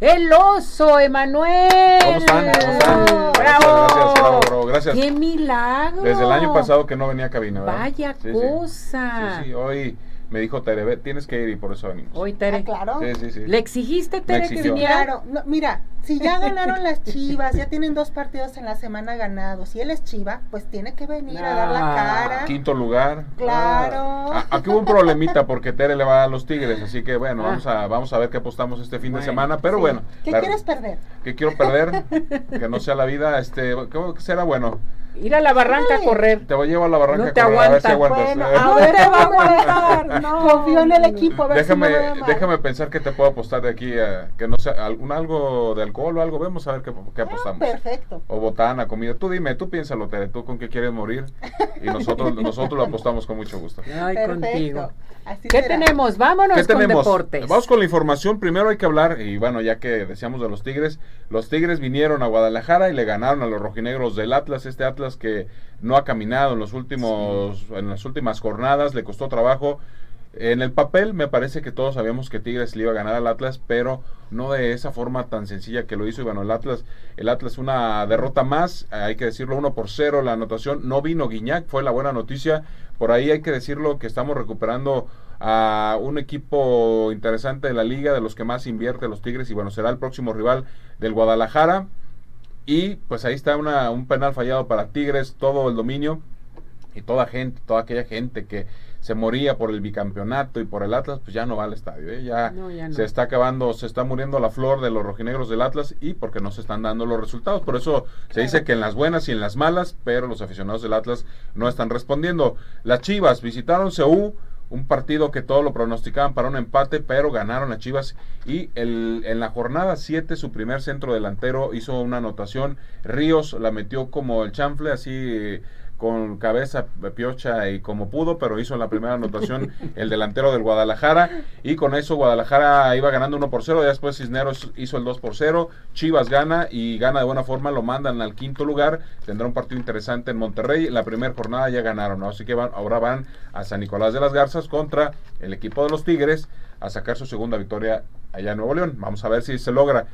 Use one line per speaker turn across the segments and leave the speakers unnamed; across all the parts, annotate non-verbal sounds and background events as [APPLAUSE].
el oso, Emanuel.
¿Cómo están? ¿Cómo están?
¡Bravo!
Gracias, gracias.
¡Qué milagro!
Desde el año pasado que no venía a cabina, ¿verdad?
Vaya
Sí, sí.
cosa.
Sí, sí, hoy me dijo Tere, "Ve, tienes que ir y por eso venimos.
Hoy, Tere.
Ah, claro.
Sí, sí, sí.
¿Le exigiste, Tere, que viniera?
Claro, no, mira, si ya ganaron las Chivas, ya tienen dos partidos en la semana ganados, y él es Chiva, pues tiene que venir a dar la
Ah,
cara.
Quinto lugar.
Claro.
Ah, aquí hubo un problemita porque Tere le va a los Tigres, así que bueno,
Ah.
vamos a vamos a ver qué apostamos este fin de semana, pero
Sí.
bueno.
¿Qué
la-
quieres perder?
¿Qué quiero perder? [LAUGHS] que no sea la vida, este, ¿cómo que será bueno?
Ir a la barranca a correr.
Te voy a llevar a la barranca
No te
a correr, a ver si
aguanta.
aguantas.
Bueno,
Eh,
a ver, te va a aguantar. [LAUGHS]
No,
Confío en el
no,
equipo, a ver
déjame,
si no
déjame pensar que te puedo apostar de aquí a que no sea algún algo de alcohol o algo, vemos a ver qué, qué
Ah,
apostamos.
perfecto.
O botana, comida. Tú dime, tú piénsalo, Tere, tú con qué quieres morir y [LAUGHS] nosotros nosotros lo apostamos con mucho gusto.
Ay,
Perfecto.
contigo.
Así
¿Qué
será.
tenemos? Vámonos
¿Qué
con
tenemos?
deportes.
Vamos con la información. Primero hay que hablar, y bueno, ya que decíamos de los Tigres, los Tigres vinieron a Guadalajara y le ganaron a los rojinegros del Atlas, este Atlas que no ha caminado en los últimos, en las últimas jornadas, le costó trabajo. En el papel me parece que todos sabíamos que Tigres le iba a ganar al Atlas, pero no de esa forma tan sencilla que lo hizo. Y bueno, el Atlas, el Atlas una derrota más, hay que decirlo, 1 por 0 la anotación. No vino Guiñac, fue la buena noticia. Por ahí hay que decirlo que estamos recuperando a un equipo interesante de la liga, de los que más invierte los Tigres, y bueno, será el próximo rival del Guadalajara. Y pues ahí está una, un penal fallado para Tigres, todo el dominio y toda gente, toda aquella gente que se moría por el bicampeonato y por el Atlas, pues ya no va al estadio, ¿eh? ya,
No, ya no.
se está acabando, se está muriendo la flor de los rojinegros del Atlas y porque no se están dando los resultados. Por eso se dice que en las buenas y en las malas, pero los aficionados del Atlas no están respondiendo. Las Chivas visitaron Ceú, un partido que todos lo pronosticaban para un empate, pero ganaron a Chivas. Y el, en la jornada 7 su primer centro delantero hizo una anotación, Ríos la metió como el chanfle, así con cabeza piocha y como pudo, pero hizo la primera [LAUGHS] anotación el delantero del Guadalajara y con eso Guadalajara iba ganando 1 por 0, y después Cisneros hizo el 2 por 0, Chivas gana y gana de buena forma, lo mandan al quinto lugar, tendrá un partido interesante en Monterrey, la primera jornada ya ganaron, ¿no? así que van, ahora van a San Nicolás de las Garzas contra el equipo de los Tigres a sacar su segunda victoria allá en Nuevo León, vamos a ver si se logra.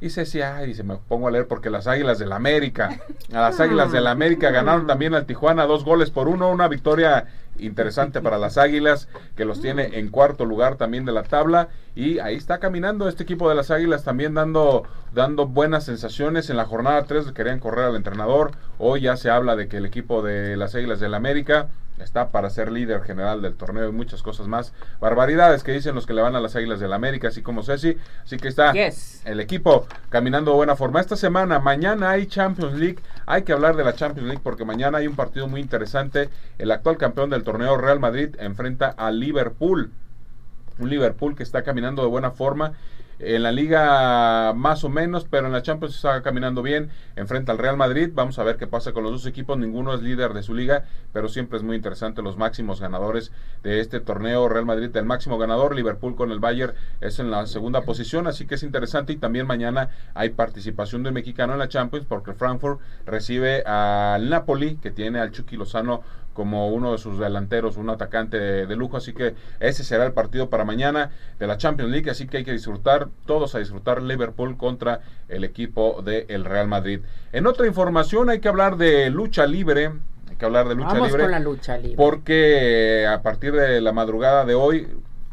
Y se decía, ay, se me pongo a leer porque las Águilas del América, a las Águilas del América ganaron también al Tijuana dos goles por uno, una victoria interesante para las Águilas que los tiene en cuarto lugar también de la tabla. Y ahí está caminando este equipo de las Águilas también dando dando buenas sensaciones. En la jornada 3 querían correr al entrenador, hoy ya se habla de que el equipo de las Águilas del América está para ser líder general del torneo y muchas cosas más. Barbaridades que dicen los que le van a las Águilas del América, así como Ceci. Así que está
Yes.
el equipo caminando de buena forma. Esta semana, mañana hay Champions League. Hay que hablar de la Champions League porque mañana hay un partido muy interesante. El actual campeón del torneo, Real Madrid, enfrenta a Liverpool. Un Liverpool que está caminando de buena forma. En la liga más o menos, pero en la Champions está caminando bien. Enfrenta al Real Madrid. Vamos a ver qué pasa con los dos equipos. Ninguno es líder de su liga, pero siempre es muy interesante los máximos ganadores de este torneo. Real Madrid el máximo ganador. Liverpool con el Bayern es en la segunda posición, así que es interesante. Y también mañana hay participación de un mexicano en la Champions porque Frankfurt recibe al Napoli, que tiene al Chucky Lozano como uno de sus delanteros, un atacante de, de, lujo, así que ese será el partido para mañana de la Champions League, así que hay que disfrutar, todos a disfrutar Liverpool contra el equipo del Real Madrid. En otra información hay que hablar de lucha libre, hay que hablar de lucha
Vamos
libre,
con la lucha libre.
porque a partir de la madrugada de hoy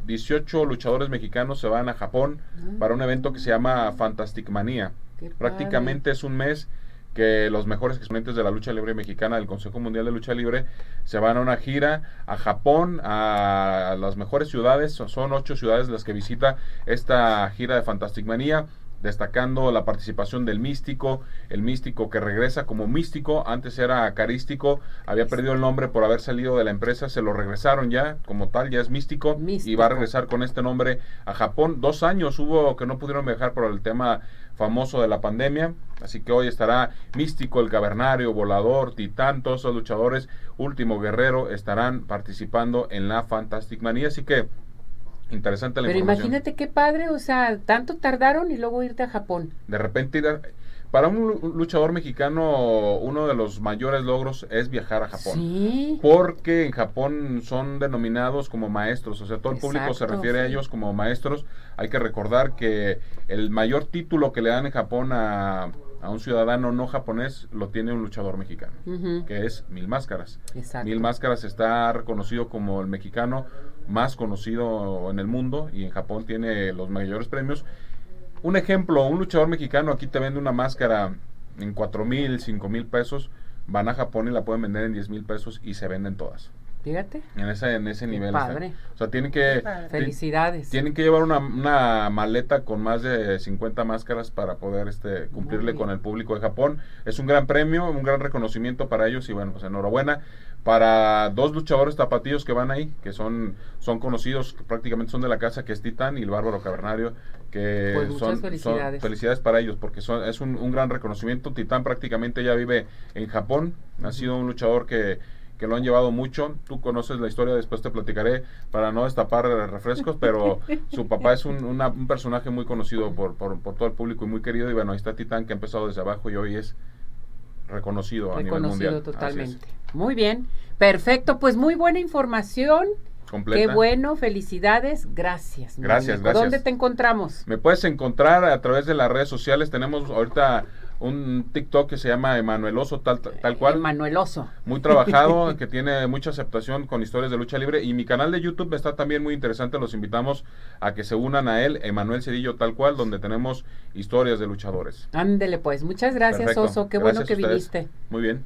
18 luchadores mexicanos se van a Japón
Ah.
para un evento que se llama Fantastic Manía.
Padre.
Prácticamente es un mes que los mejores exponentes de la lucha libre mexicana del Consejo Mundial de Lucha Libre se van a una gira a Japón, a las mejores ciudades, son- ocho ciudades las que visita esta gira de Fantastic Manía destacando la participación del místico, el místico que regresa como místico, antes era carístico, había perdido el nombre por haber salido de la empresa, se lo regresaron ya como tal, ya es místico, y va a regresar con este nombre a Japón. Dos años hubo que no pudieron viajar por el tema famoso de la pandemia, así que hoy estará místico, el cavernario, volador, titán, todos esos luchadores, último guerrero, estarán participando en la Fantastic Manía, así que interesante la
Pero
información.
imagínate qué padre, o sea, tanto tardaron y luego irte a Japón.
De repente ir a- para un lu- luchador mexicano, uno de los mayores logros es viajar a Japón.
Sí.
Porque en Japón son denominados como maestros, o sea, todo el público se refiere a ellos como maestros. Hay que recordar que el mayor título que le dan en Japón a, a un ciudadano no japonés lo tiene un luchador mexicano, que es Mil Máscaras.
Exacto.
Mil Máscaras está reconocido como el mexicano más conocido en el mundo y en Japón tiene los mayores premios. Un ejemplo, un luchador mexicano aquí te vende una máscara en 4 mil, 5 mil pesos, van a Japón y la pueden vender en 10 mil pesos y se venden todas.
Fíjate.
En ese, en ese nivel.
padre.
O sea, tienen que...
Felicidades.
Tienen que llevar una, una maleta con más de 50 máscaras para poder este, cumplirle con el público de Japón. Es un gran premio, un gran reconocimiento para ellos y bueno, pues enhorabuena. Para dos luchadores tapatíos que van ahí, que son, son conocidos, que prácticamente son de la casa, que es Titán y el Bárbaro Cavernario, que
Pues muchas
son, son
felicidades.
felicidades para ellos, porque son, es un, un gran reconocimiento. Titán prácticamente ya vive en Japón, ha sido un luchador que, que lo han llevado mucho. Tú conoces la historia, después te platicaré para no destapar refrescos, pero su papá es un, una- un personaje muy conocido por, por, por todo el público y muy querido. Y bueno, ahí está Titán que ha empezado desde abajo y hoy es reconocido, a nivel mundial.
Totalmente. Muy bien. Perfecto. Pues muy buena información.
Completa.
Qué bueno. Felicidades. Gracias.
Gracias, gracias.
¿Dónde te encontramos?
Me puedes encontrar a través de las redes sociales. Tenemos ahorita un TikTok que se llama Emanueloso, tal, tal cual.
Manueloso.
muy trabajado, [LAUGHS] que tiene mucha aceptación con historias de lucha libre. Y mi canal de YouTube está también muy interesante. Los invitamos a que se unan a él, Emanuel Cedillo, tal cual, donde tenemos historias de luchadores.
Ándele pues. Muchas gracias,
Perfecto.
Oso. Qué bueno que viniste.
Muy bien.